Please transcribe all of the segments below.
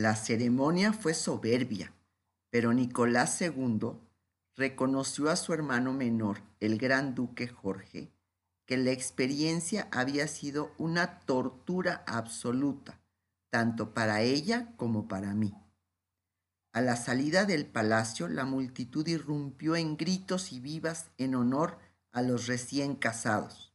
La ceremonia fue soberbia, pero Nicolás II reconoció a su hermano menor, el gran duque Jorge, que la experiencia había sido una tortura absoluta, tanto para ella como para mí. A la salida del palacio, la multitud irrumpió en gritos y vivas en honor a los recién casados.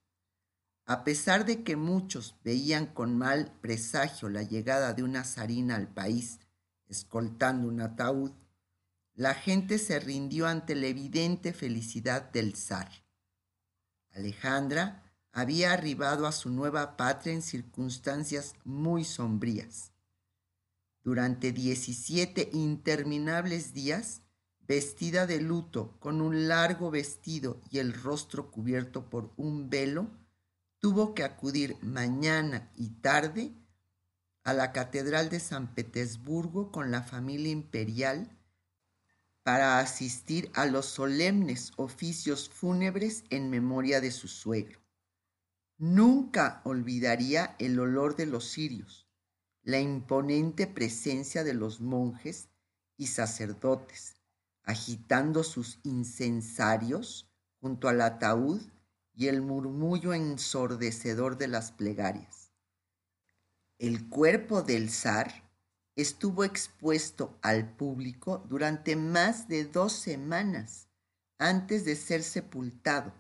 A pesar de que muchos veían con mal presagio la llegada de una zarina al país, escoltando un ataúd, la gente se rindió ante la evidente felicidad del zar. Alejandra había arribado a su nueva patria en circunstancias muy sombrías. Durante 17 interminables días, vestida de luto, con un largo vestido y el rostro cubierto por un velo, tuvo que acudir mañana y tarde a la Catedral de San Petersburgo con la familia imperial para asistir a los solemnes oficios fúnebres en memoria de su suegro. Nunca olvidaría el olor de los cirios, la imponente presencia de los monjes y sacerdotes, agitando sus incensarios junto al ataúd y el murmullo ensordecedor de las plegarias. El cuerpo del zar estuvo expuesto al público durante más de dos semanas antes de ser sepultado.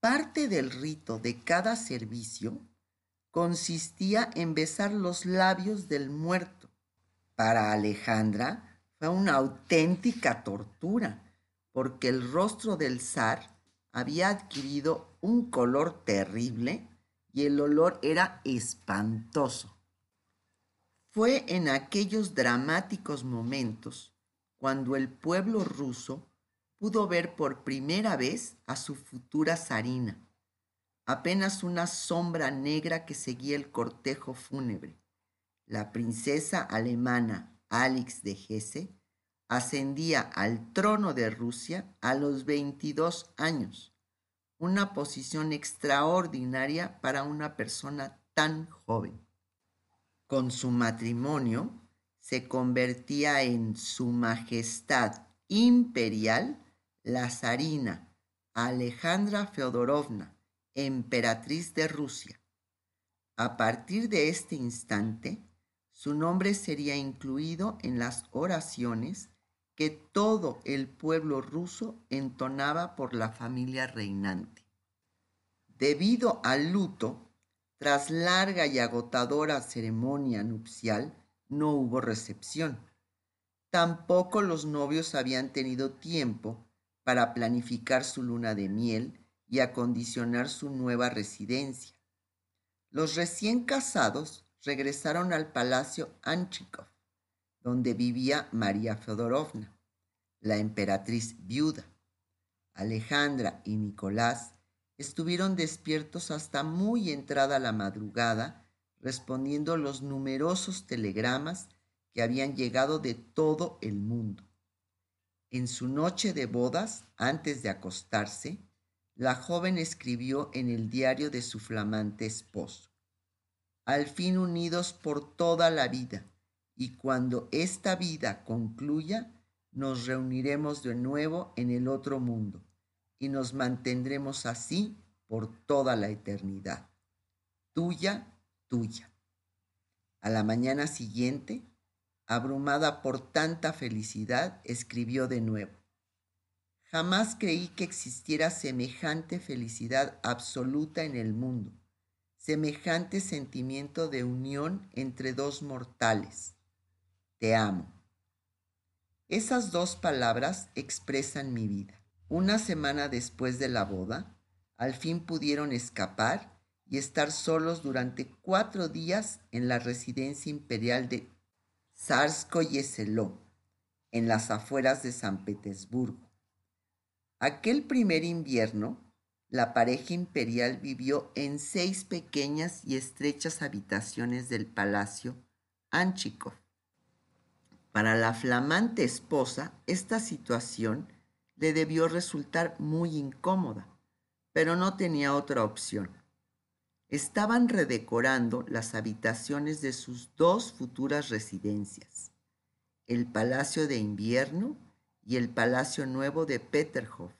Parte del rito de cada servicio consistía en besar los labios del muerto. Para Alejandra fue una auténtica tortura, porque el rostro del zar había adquirido un color terrible y el olor era espantoso. Fue en aquellos dramáticos momentos cuando el pueblo ruso pudo ver por primera vez a su futura zarina, apenas una sombra negra que seguía el cortejo fúnebre. La princesa alemana Alix de Hesse ascendía al trono de Rusia a los 22 años, una posición extraordinaria para una persona tan joven con su matrimonio se convertía en su majestad imperial la zarina Alejandra Feodorovna, emperatriz de Rusia. A partir de este instante, su nombre sería incluido en las oraciones que todo el pueblo ruso entonaba por la familia reinante. Debido al luto, tras larga y agotadora ceremonia nupcial, no hubo recepción. Tampoco los novios habían tenido tiempo para planificar su luna de miel y acondicionar su nueva residencia. Los recién casados regresaron al palacio Anchikov, donde vivía María Feodorovna, la emperatriz viuda. Alejandra y Nicolás estuvieron despiertos hasta muy entrada la madrugada, respondiendo los numerosos telegramas que habían llegado de todo el mundo. En su noche de bodas, antes de acostarse, la joven escribió en el diario de su flamante esposo, al fin unidos por toda la vida, y cuando esta vida concluya, nos reuniremos de nuevo en el otro mundo y nos mantendremos así por toda la eternidad. Tuya, tuya. A la mañana siguiente, abrumada por tanta felicidad, escribió de nuevo. Jamás creí que existiera semejante felicidad absoluta en el mundo, semejante sentimiento de unión entre dos mortales. Te amo. Esas dos palabras expresan mi vida. Una semana después de la boda, al fin pudieron escapar y estar solos durante cuatro días en la residencia imperial de Tsarskoye en las afueras de San Petersburgo. Aquel primer invierno, la pareja imperial vivió en seis pequeñas y estrechas habitaciones del palacio Anchikov. Para la flamante esposa, esta situación le debió resultar muy incómoda, pero no tenía otra opción. estaban redecorando las habitaciones de sus dos futuras residencias, el Palacio de Invierno y el Palacio Nuevo de Peterhof,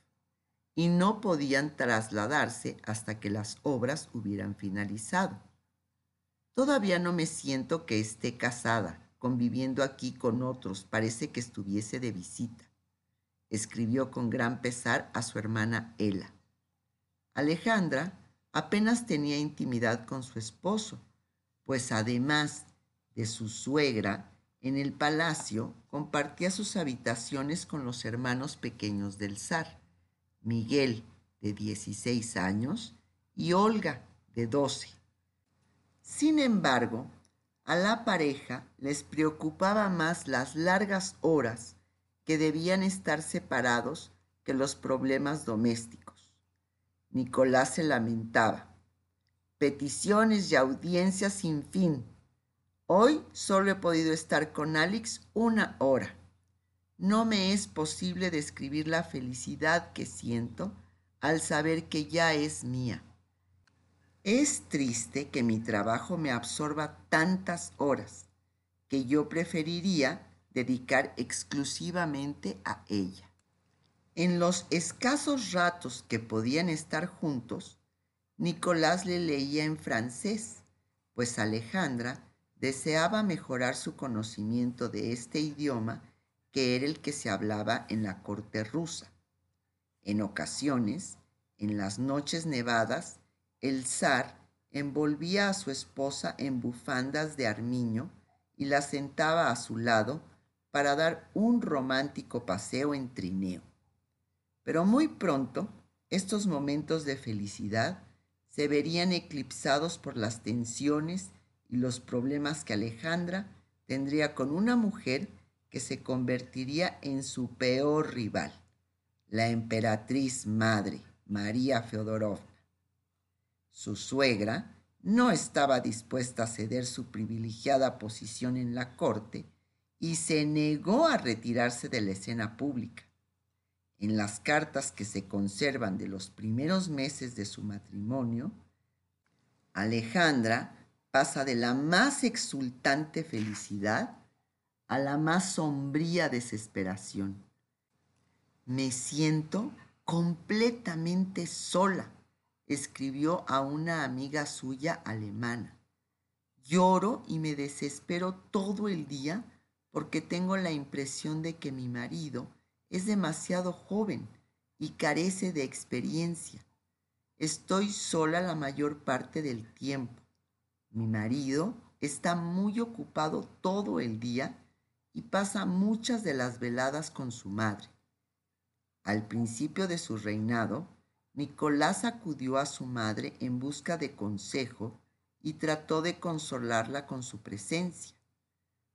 y no podían trasladarse hasta que las obras hubieran finalizado. Todavía no me siento que esté casada, conviviendo aquí con otros, parece que estuviese de visita, escribió con gran pesar a su hermana Ela. Alejandra apenas tenía intimidad con su esposo, pues además de su suegra, en el palacio compartía sus habitaciones con los hermanos pequeños del zar, Miguel, de 16 años, y Olga, de 12. Sin embargo, a la pareja les preocupaba más las largas horas que debían estar separados que los problemas domésticos. Nicolás se lamentaba. Peticiones y audiencias sin fin. Hoy solo he podido estar con Alex una hora. No me es posible describir la felicidad que siento al saber que ya es mía. Es triste que mi trabajo me absorba tantas horas que yo preferiría dedicar exclusivamente a ella. En los escasos ratos que podían estar juntos, Nicolás le leía en francés, pues Alejandra deseaba mejorar su conocimiento de este idioma que era el que se hablaba en la corte rusa. En ocasiones, en las noches nevadas, el zar envolvía a su esposa en bufandas de armiño y la sentaba a su lado para dar un romántico paseo en trineo. Pero muy pronto estos momentos de felicidad se verían eclipsados por las tensiones y los problemas que Alejandra tendría con una mujer que se convertiría en su peor rival, la emperatriz madre, María Feodorovna. Su suegra no estaba dispuesta a ceder su privilegiada posición en la corte y se negó a retirarse de la escena pública. En las cartas que se conservan de los primeros meses de su matrimonio, Alejandra pasa de la más exultante felicidad a la más sombría desesperación. Me siento completamente sola escribió a una amiga suya alemana. Lloro y me desespero todo el día porque tengo la impresión de que mi marido es demasiado joven y carece de experiencia. Estoy sola la mayor parte del tiempo. Mi marido está muy ocupado todo el día y pasa muchas de las veladas con su madre. Al principio de su reinado, Nicolás acudió a su madre en busca de consejo y trató de consolarla con su presencia.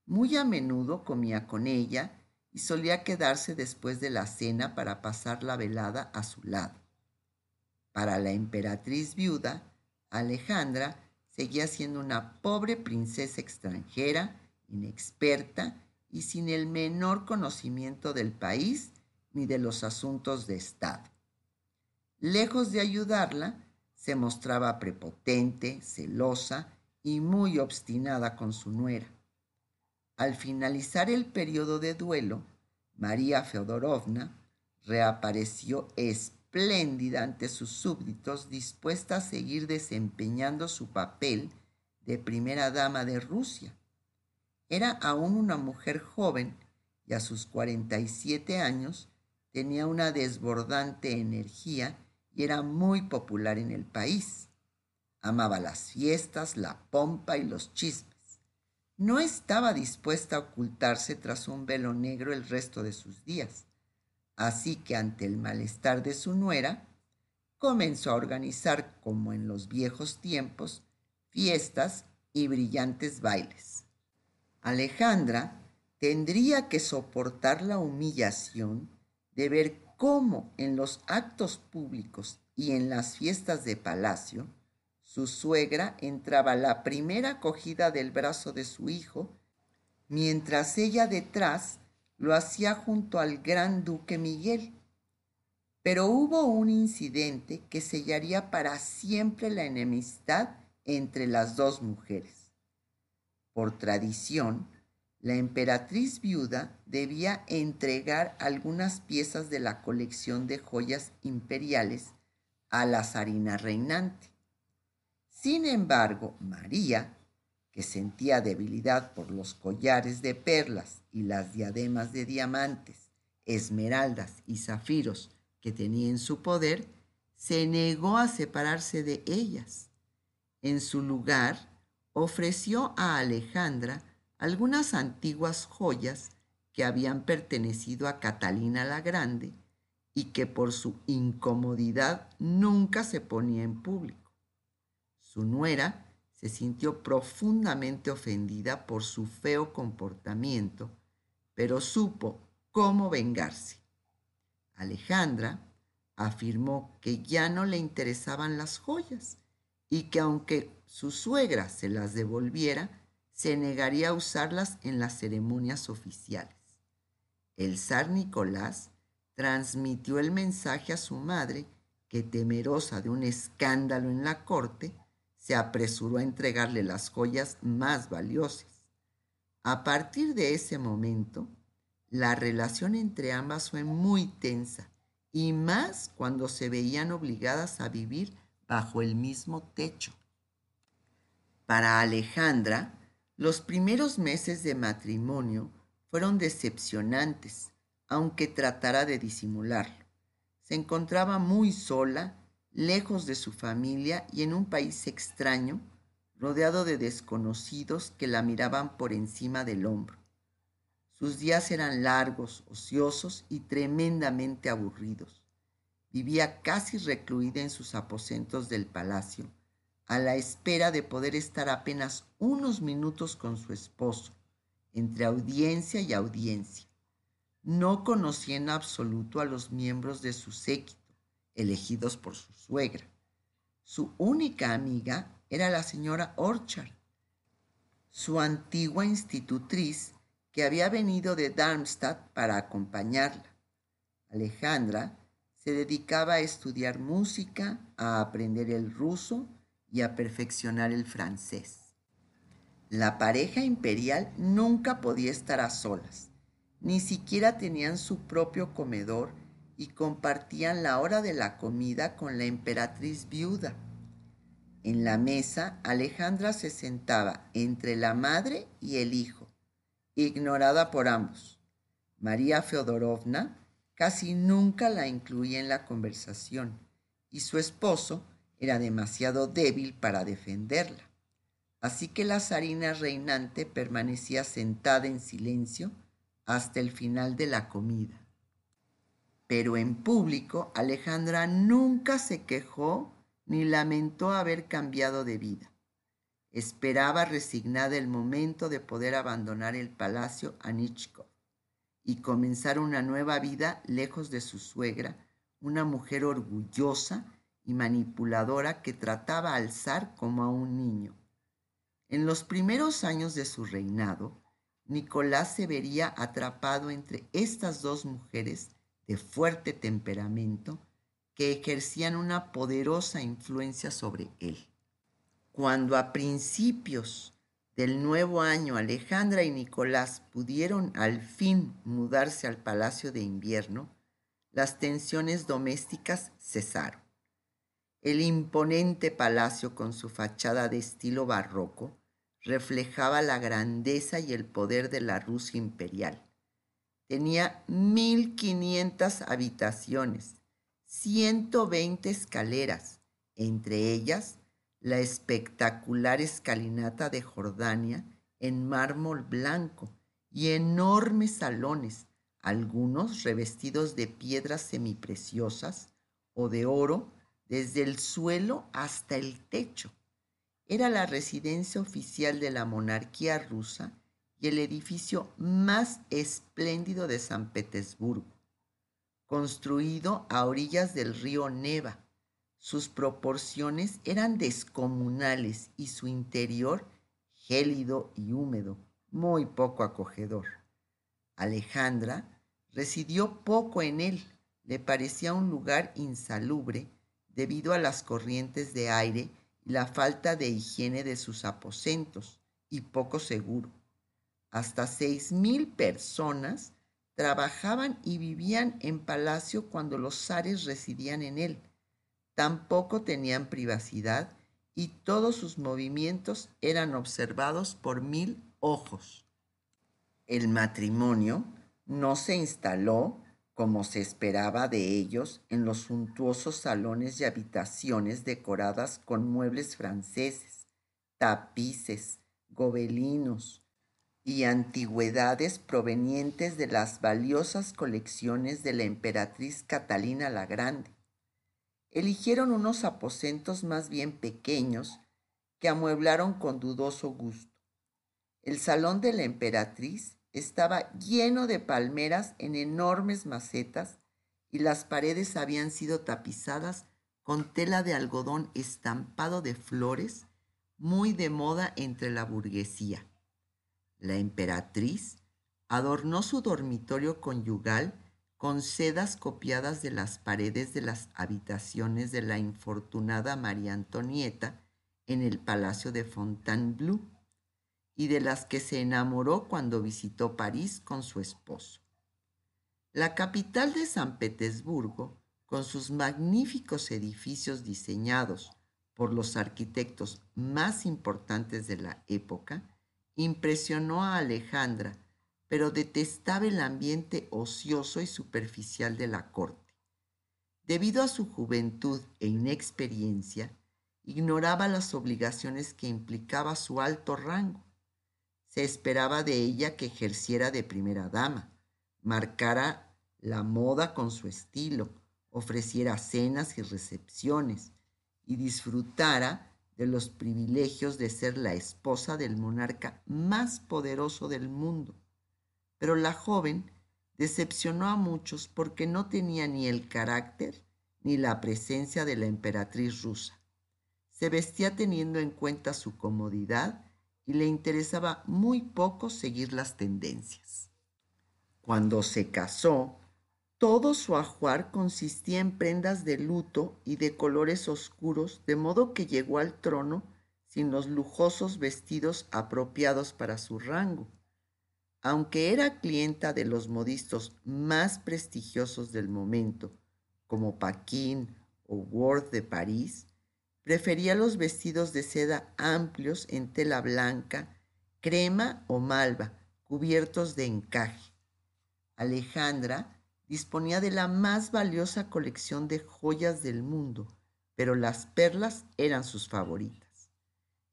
Muy a menudo comía con ella y solía quedarse después de la cena para pasar la velada a su lado. Para la emperatriz viuda, Alejandra seguía siendo una pobre princesa extranjera, inexperta y sin el menor conocimiento del país ni de los asuntos de Estado. Lejos de ayudarla, se mostraba prepotente, celosa y muy obstinada con su nuera. Al finalizar el periodo de duelo, María Feodorovna reapareció espléndida ante sus súbditos, dispuesta a seguir desempeñando su papel de primera dama de Rusia. Era aún una mujer joven y a sus 47 años tenía una desbordante energía y era muy popular en el país. Amaba las fiestas, la pompa y los chismes. No estaba dispuesta a ocultarse tras un velo negro el resto de sus días. Así que ante el malestar de su nuera, comenzó a organizar, como en los viejos tiempos, fiestas y brillantes bailes. Alejandra tendría que soportar la humillación de ver cómo en los actos públicos y en las fiestas de palacio, su suegra entraba la primera acogida del brazo de su hijo, mientras ella detrás lo hacía junto al gran duque Miguel. Pero hubo un incidente que sellaría para siempre la enemistad entre las dos mujeres. Por tradición, la emperatriz viuda debía entregar algunas piezas de la colección de joyas imperiales a la zarina reinante. Sin embargo, María, que sentía debilidad por los collares de perlas y las diademas de diamantes, esmeraldas y zafiros que tenía en su poder, se negó a separarse de ellas. En su lugar, ofreció a Alejandra algunas antiguas joyas que habían pertenecido a Catalina la Grande y que por su incomodidad nunca se ponía en público. Su nuera se sintió profundamente ofendida por su feo comportamiento, pero supo cómo vengarse. Alejandra afirmó que ya no le interesaban las joyas y que aunque su suegra se las devolviera, se negaría a usarlas en las ceremonias oficiales. El zar Nicolás transmitió el mensaje a su madre que, temerosa de un escándalo en la corte, se apresuró a entregarle las joyas más valiosas. A partir de ese momento, la relación entre ambas fue muy tensa y más cuando se veían obligadas a vivir bajo el mismo techo. Para Alejandra, los primeros meses de matrimonio fueron decepcionantes, aunque tratara de disimularlo. Se encontraba muy sola, lejos de su familia y en un país extraño, rodeado de desconocidos que la miraban por encima del hombro. Sus días eran largos, ociosos y tremendamente aburridos. Vivía casi recluida en sus aposentos del palacio, a la espera de poder estar apenas unos minutos con su esposo, entre audiencia y audiencia. No conocía en absoluto a los miembros de su séquito, elegidos por su suegra. Su única amiga era la señora Orchard, su antigua institutriz que había venido de Darmstadt para acompañarla. Alejandra se dedicaba a estudiar música, a aprender el ruso y a perfeccionar el francés. La pareja imperial nunca podía estar a solas, ni siquiera tenían su propio comedor y compartían la hora de la comida con la emperatriz viuda. En la mesa, Alejandra se sentaba entre la madre y el hijo, ignorada por ambos. María Feodorovna casi nunca la incluía en la conversación y su esposo era demasiado débil para defenderla. Así que la zarina reinante permanecía sentada en silencio hasta el final de la comida. Pero en público Alejandra nunca se quejó ni lamentó haber cambiado de vida. Esperaba resignada el momento de poder abandonar el palacio Anichkov y comenzar una nueva vida lejos de su suegra, una mujer orgullosa y manipuladora que trataba al zar como a un niño. En los primeros años de su reinado, Nicolás se vería atrapado entre estas dos mujeres de fuerte temperamento que ejercían una poderosa influencia sobre él. Cuando a principios del nuevo año Alejandra y Nicolás pudieron al fin mudarse al palacio de invierno, las tensiones domésticas cesaron. El imponente palacio con su fachada de estilo barroco reflejaba la grandeza y el poder de la Rusia imperial. Tenía 1.500 habitaciones, 120 escaleras, entre ellas la espectacular escalinata de Jordania en mármol blanco y enormes salones, algunos revestidos de piedras semipreciosas o de oro desde el suelo hasta el techo. Era la residencia oficial de la monarquía rusa y el edificio más espléndido de San Petersburgo, construido a orillas del río Neva. Sus proporciones eran descomunales y su interior gélido y húmedo, muy poco acogedor. Alejandra residió poco en él, le parecía un lugar insalubre debido a las corrientes de aire y la falta de higiene de sus aposentos y poco seguro. Hasta seis mil personas trabajaban y vivían en palacio cuando los zares residían en él. Tampoco tenían privacidad y todos sus movimientos eran observados por mil ojos. El matrimonio no se instaló como se esperaba de ellos en los suntuosos salones y habitaciones decoradas con muebles franceses, tapices, gobelinos y antigüedades provenientes de las valiosas colecciones de la emperatriz Catalina la Grande. Eligieron unos aposentos más bien pequeños que amueblaron con dudoso gusto. El salón de la emperatriz estaba lleno de palmeras en enormes macetas y las paredes habían sido tapizadas con tela de algodón estampado de flores, muy de moda entre la burguesía. La emperatriz adornó su dormitorio conyugal con sedas copiadas de las paredes de las habitaciones de la infortunada María Antonieta en el Palacio de Fontainebleau y de las que se enamoró cuando visitó París con su esposo. La capital de San Petersburgo, con sus magníficos edificios diseñados por los arquitectos más importantes de la época, impresionó a Alejandra, pero detestaba el ambiente ocioso y superficial de la corte. Debido a su juventud e inexperiencia, ignoraba las obligaciones que implicaba su alto rango se esperaba de ella que ejerciera de primera dama, marcara la moda con su estilo, ofreciera cenas y recepciones y disfrutara de los privilegios de ser la esposa del monarca más poderoso del mundo. Pero la joven decepcionó a muchos porque no tenía ni el carácter ni la presencia de la emperatriz rusa. Se vestía teniendo en cuenta su comodidad y le interesaba muy poco seguir las tendencias. Cuando se casó, todo su ajuar consistía en prendas de luto y de colores oscuros, de modo que llegó al trono sin los lujosos vestidos apropiados para su rango. Aunque era clienta de los modistos más prestigiosos del momento, como Paquin o Worth de París, Prefería los vestidos de seda amplios en tela blanca, crema o malva, cubiertos de encaje. Alejandra disponía de la más valiosa colección de joyas del mundo, pero las perlas eran sus favoritas.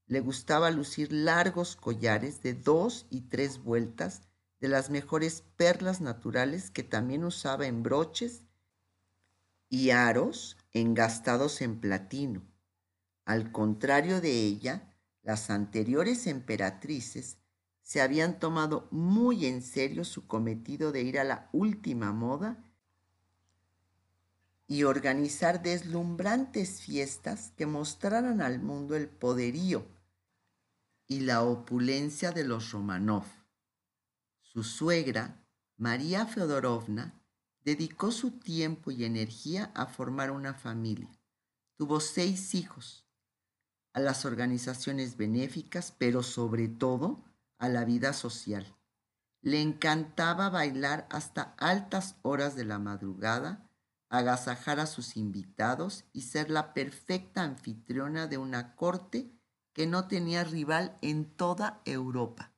Le gustaba lucir largos collares de dos y tres vueltas de las mejores perlas naturales que también usaba en broches y aros engastados en platino al contrario de ella, las anteriores emperatrices se habían tomado muy en serio su cometido de ir a la última moda y organizar deslumbrantes fiestas que mostraran al mundo el poderío y la opulencia de los Romanov. Su suegra, María Feodorovna, dedicó su tiempo y energía a formar una familia. Tuvo seis hijos, las organizaciones benéficas, pero sobre todo a la vida social. Le encantaba bailar hasta altas horas de la madrugada, agasajar a sus invitados y ser la perfecta anfitriona de una corte que no tenía rival en toda Europa.